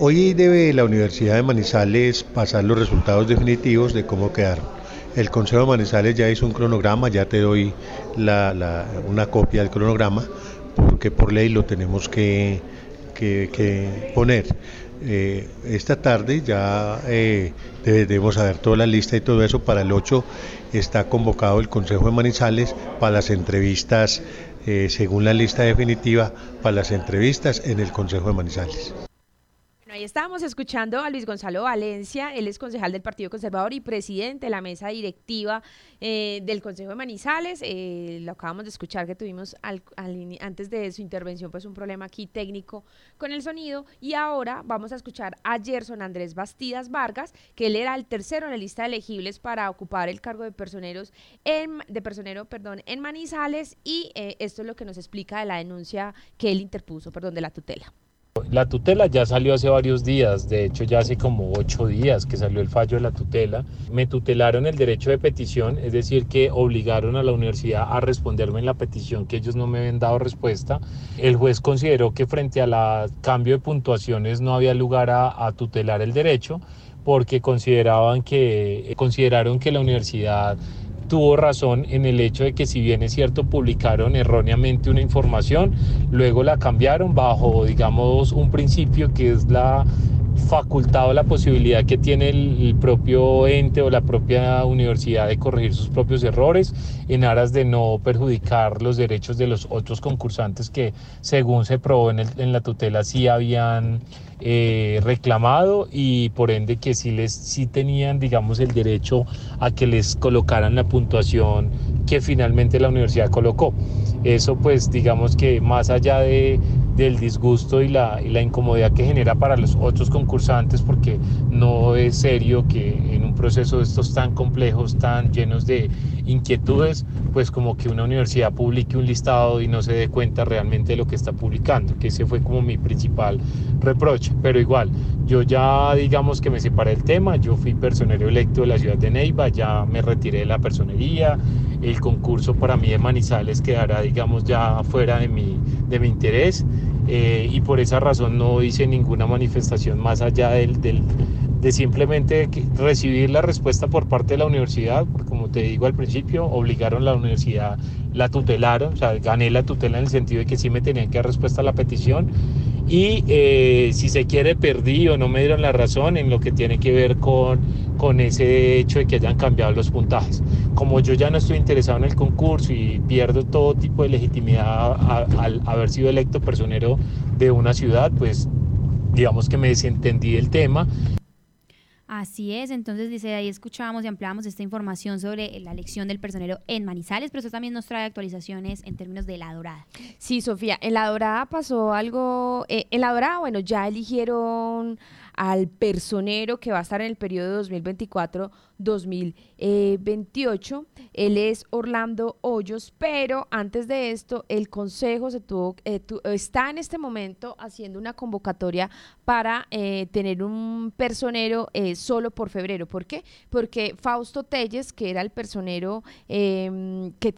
Hoy debe la Universidad de Manizales pasar los resultados definitivos de cómo quedaron. El Consejo de Manizales ya hizo un cronograma, ya te doy una copia del cronograma, porque por ley lo tenemos que, poner. Eh, esta tarde ya eh, debemos saber toda la lista y todo eso. Para el 8 está convocado el Consejo de Manizales para las entrevistas, eh, según la lista definitiva, para las entrevistas en el Consejo de Manizales. Ahí estábamos escuchando a Luis Gonzalo Valencia, él es concejal del Partido Conservador y presidente de la mesa directiva eh, del Consejo de Manizales. Eh, lo acabamos de escuchar que tuvimos antes de su intervención pues un problema aquí técnico con el sonido y ahora vamos a escuchar a Gerson Andrés Bastidas Vargas, que él era el tercero en la lista de elegibles para ocupar el cargo de personeros en, de personero, perdón, en Manizales y eh, esto es lo que nos explica de la denuncia que él interpuso, perdón, de la tutela. La tutela ya salió hace varios días, de hecho ya hace como ocho días que salió el fallo de la tutela. Me tutelaron el derecho de petición, es decir, que obligaron a la universidad a responderme en la petición que ellos no me habían dado respuesta. El juez consideró que frente al cambio de puntuaciones no había lugar a, a tutelar el derecho porque consideraban que, consideraron que la universidad tuvo razón en el hecho de que si bien es cierto publicaron erróneamente una información, luego la cambiaron bajo, digamos, un principio que es la facultad o la posibilidad que tiene el, propio ente o la propia universidad de corregir sus propios errores en aras de no perjudicar los derechos de los otros concursantes que según se probó en, en la tutela sí habían eh, reclamado y por ende que sí, les, sí tenían, digamos, el derecho a que les colocaran la puntuación que finalmente la universidad colocó. Eso pues digamos que más allá de, del disgusto y la, y la incomodidad que genera para los otros concursantes, porque no es serio que en un proceso de estos tan complejos, tan llenos de inquietudes, pues como que una universidad publique un listado y no se dé cuenta realmente de lo que está publicando, que ese fue como mi principal reproche. Pero igual, yo ya digamos que me separé del tema, yo fui personero electo de la ciudad de Neiva, ya me retiré de la personería, el concurso para mí de Manizales quedará digamos ya fuera de mi, de mi interés eh, y por esa razón no hice ninguna manifestación más allá del, del de simplemente recibir la respuesta por parte de la universidad, porque como te digo al principio, obligaron a la universidad, la tutelaron, o sea, gané la tutela en el sentido de que sí me tenían que dar respuesta a la petición y eh, si se quiere perdí o no me dieron la razón en lo que tiene que ver con, con ese hecho de que hayan cambiado los puntajes. Como yo ya no estoy interesado en el concurso y pierdo todo tipo de legitimidad al haber sido electo personero de una ciudad, pues digamos que me desentendí del tema Así es, entonces dice, ahí escuchábamos y ampliamos esta información sobre la elección del personero en Manizales, pero eso también nos trae actualizaciones en términos de La Dorada. Sí, Sofía, en La Dorada pasó algo, eh, en La Dorada, bueno, ya eligieron al personero que va a estar en el periodo 2024-2028. Él es Orlando Hoyos, pero antes de esto, el Consejo se tuvo, eh, está en este momento haciendo una convocatoria para eh, tener un personero eh, solo por febrero. ¿Por qué? Porque Fausto Telles, que era el personero em, que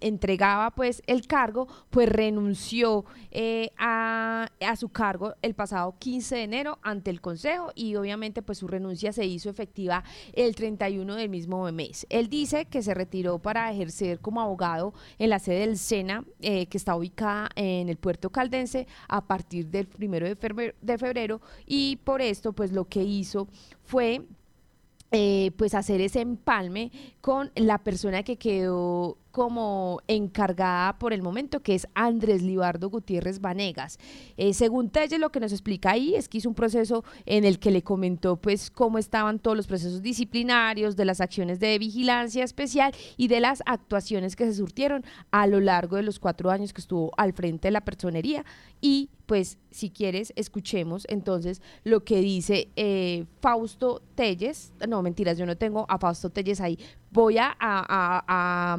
entregaba pues el cargo, pues renunció eh, a, a, su cargo el pasado 15 de enero ante el Consejo y obviamente pues su renuncia se hizo efectiva el 31 del mismo mes. Él dice que se retiró para ejercer como abogado en la sede del SENA, eh, que está ubicada en el puerto caldense a partir del primero de febrero, de febrero y por esto pues lo que hizo fue eh, pues hacer ese empalme con la persona que quedó como encargada por el momento, que es Andrés Libardo Gutiérrez Vanegas. Eh, según Telle, lo que nos explica ahí es que hizo un proceso en el que le comentó pues cómo estaban todos los procesos disciplinarios, de las acciones de vigilancia especial y de las actuaciones que se surtieron a lo largo de los cuatro años que estuvo al frente de la personería y pues si quieres, escuchemos entonces lo que dice eh, Fausto Telles. No, mentiras, yo no tengo a Fausto Telles ahí. Voy a, a,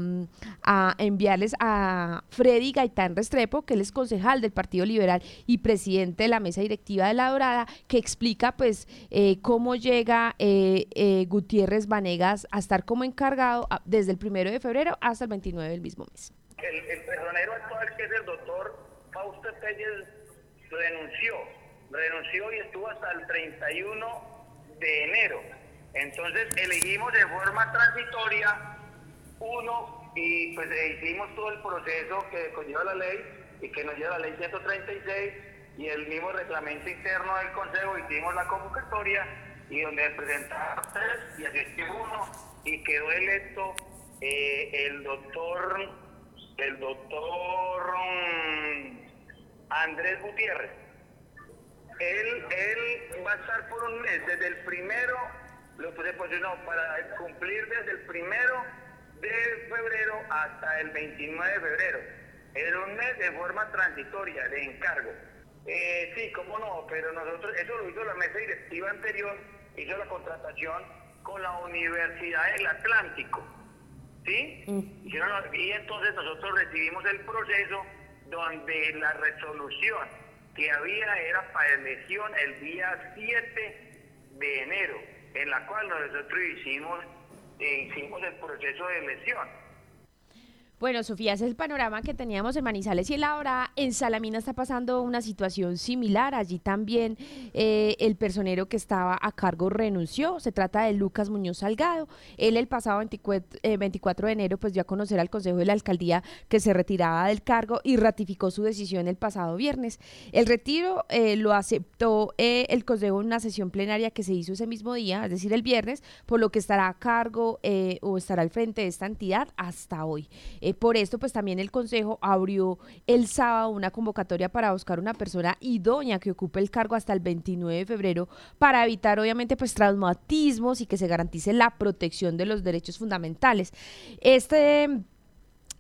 enviarles a Freddy Gaitán Restrepo, que él es concejal del Partido Liberal y presidente de la mesa directiva de La Dorada, que explica pues eh, cómo llega eh, Gutiérrez Vanegas a estar como encargado desde el primero de febrero hasta el 29 del mismo mes. El, el personero actual, que es el doctor Fausto Telles, renunció renunció y estuvo hasta el 31 de enero. Entonces elegimos de forma transitoria uno y pues hicimos todo el proceso que conlleva la ley y que nos lleva la ley 136 y el mismo reglamento interno del Consejo hicimos la convocatoria y donde presentaron tres y asistió uno y quedó electo eh, el doctor el doctor mm, Andrés Gutiérrez. Él, él va a estar por un mes, desde el primero, lo que se posicionó para cumplir desde el primero de febrero hasta el 29 de febrero. En un mes de forma transitoria, de encargo. Eh, sí, cómo no, pero nosotros, eso lo hizo la mesa directiva anterior, hizo la contratación con la Universidad del Atlántico. ¿Sí? Mm. Y entonces nosotros recibimos el proceso donde la resolución que había era para elección el día 7 de enero, en la cual nosotros hicimos, hicimos el proceso de elección. Bueno, Sofía, ese es el panorama que teníamos en Manizales y en la En Salamina está pasando una situación similar. Allí también eh, el personero que estaba a cargo renunció. Se trata de Lucas Muñoz Salgado. Él el pasado 24, eh, de enero pues dio a conocer al Consejo de la Alcaldía que se retiraba del cargo y ratificó su decisión el pasado viernes. El retiro eh, lo aceptó el Consejo en una sesión plenaria que se hizo ese mismo día, es decir, el viernes, por lo que estará a cargo o estará al frente de esta entidad hasta hoy. Eh, por esto, pues también el Consejo abrió el sábado una convocatoria para buscar una persona idónea que ocupe el cargo hasta el 29 de febrero para evitar, obviamente, pues traumatismos y que se garantice la protección de los derechos fundamentales. Este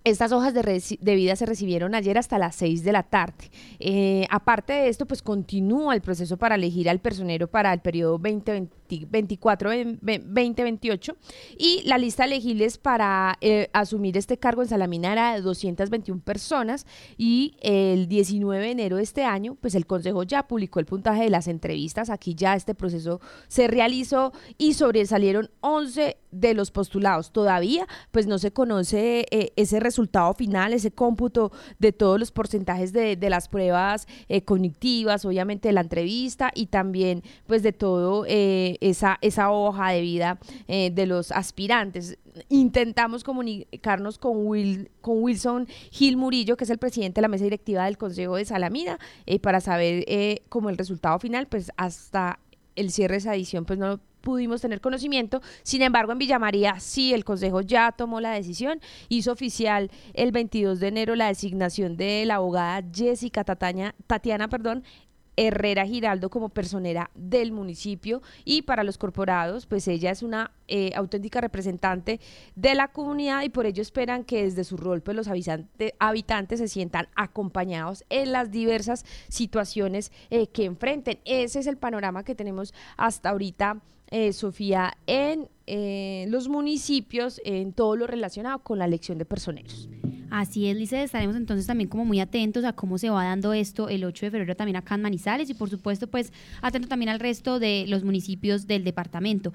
estas hojas de, vida se recibieron ayer hasta las 6 de la tarde. Eh, aparte de esto, pues continúa el proceso para elegir al personero para el periodo 2024-2028 y la lista de elegibles para eh, asumir este cargo en Salamina era de 221 personas y el 19 de enero de este año, pues el Consejo ya publicó el puntaje de las entrevistas. Aquí ya este proceso se realizó y sobresalieron 11 de los postulados. Todavía, pues no se conoce eh, ese resultado final, ese cómputo de todos los porcentajes de, las pruebas eh, cognitivas, obviamente de la entrevista y también pues de todo eh, esa, esa hoja de vida de los aspirantes. Intentamos comunicarnos con, Will, con Wilson Gil Murillo, que es el presidente de la mesa directiva del Consejo de Salamina, para saber como el resultado final, pues hasta el cierre de esa edición, pues no pudimos tener conocimiento. Sin embargo, en Villa María sí, el Consejo ya tomó la decisión, hizo oficial el 22 de enero la designación de la abogada Jessica Tatiana perdón, Herrera Giraldo como personera del municipio y para los corporados, pues ella es una eh, auténtica representante de la comunidad y por ello esperan que desde su rol pues los habitantes se sientan acompañados en las diversas situaciones eh, que enfrenten. Ese es el panorama que tenemos hasta ahorita eh, Sofía, en eh, los municipios, en todo lo relacionado con la elección de personeros. Así es, Lice, estaremos entonces también como muy atentos a cómo se va dando esto el 8 de febrero también acá en Manizales y por supuesto pues atento también al resto de los municipios del departamento.